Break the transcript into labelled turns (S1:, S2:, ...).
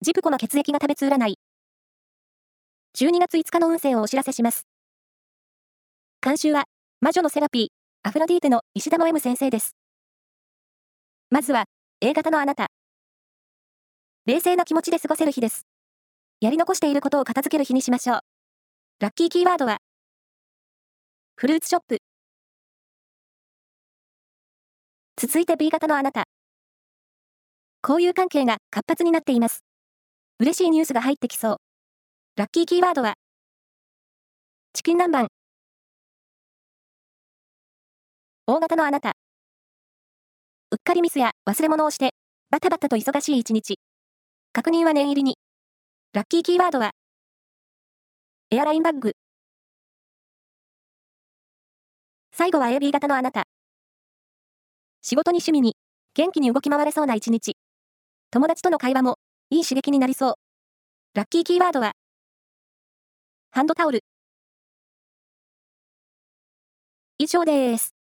S1: ジプコの血液が食べつ占い。12月5日の運勢をお知らせします。監修は、魔女のセラピー、アフロディーテの石田の M 先生です。まずは、A 型のあなた。冷静な気持ちで過ごせる日です。やり残していることを片付ける日にしましょう。ラッキーキーワードは、フルーツショップ。続いて B 型のあなた。交友関係が活発になっています。嬉しいニュースが入ってきそう。ラッキーキーワードは、チキン南蛮。大型のあなた。うっかりミスや忘れ物をして、バタバタと忙しい一日。確認は念入りに。ラッキーキーワードは、エアラインバッグ。最後は AB 型のあなた。仕事に趣味に、元気に動き回れそうな一日。友達との会話も、いい刺激になりそう。ラッキーキーワードは、ハンドタオル。以上です。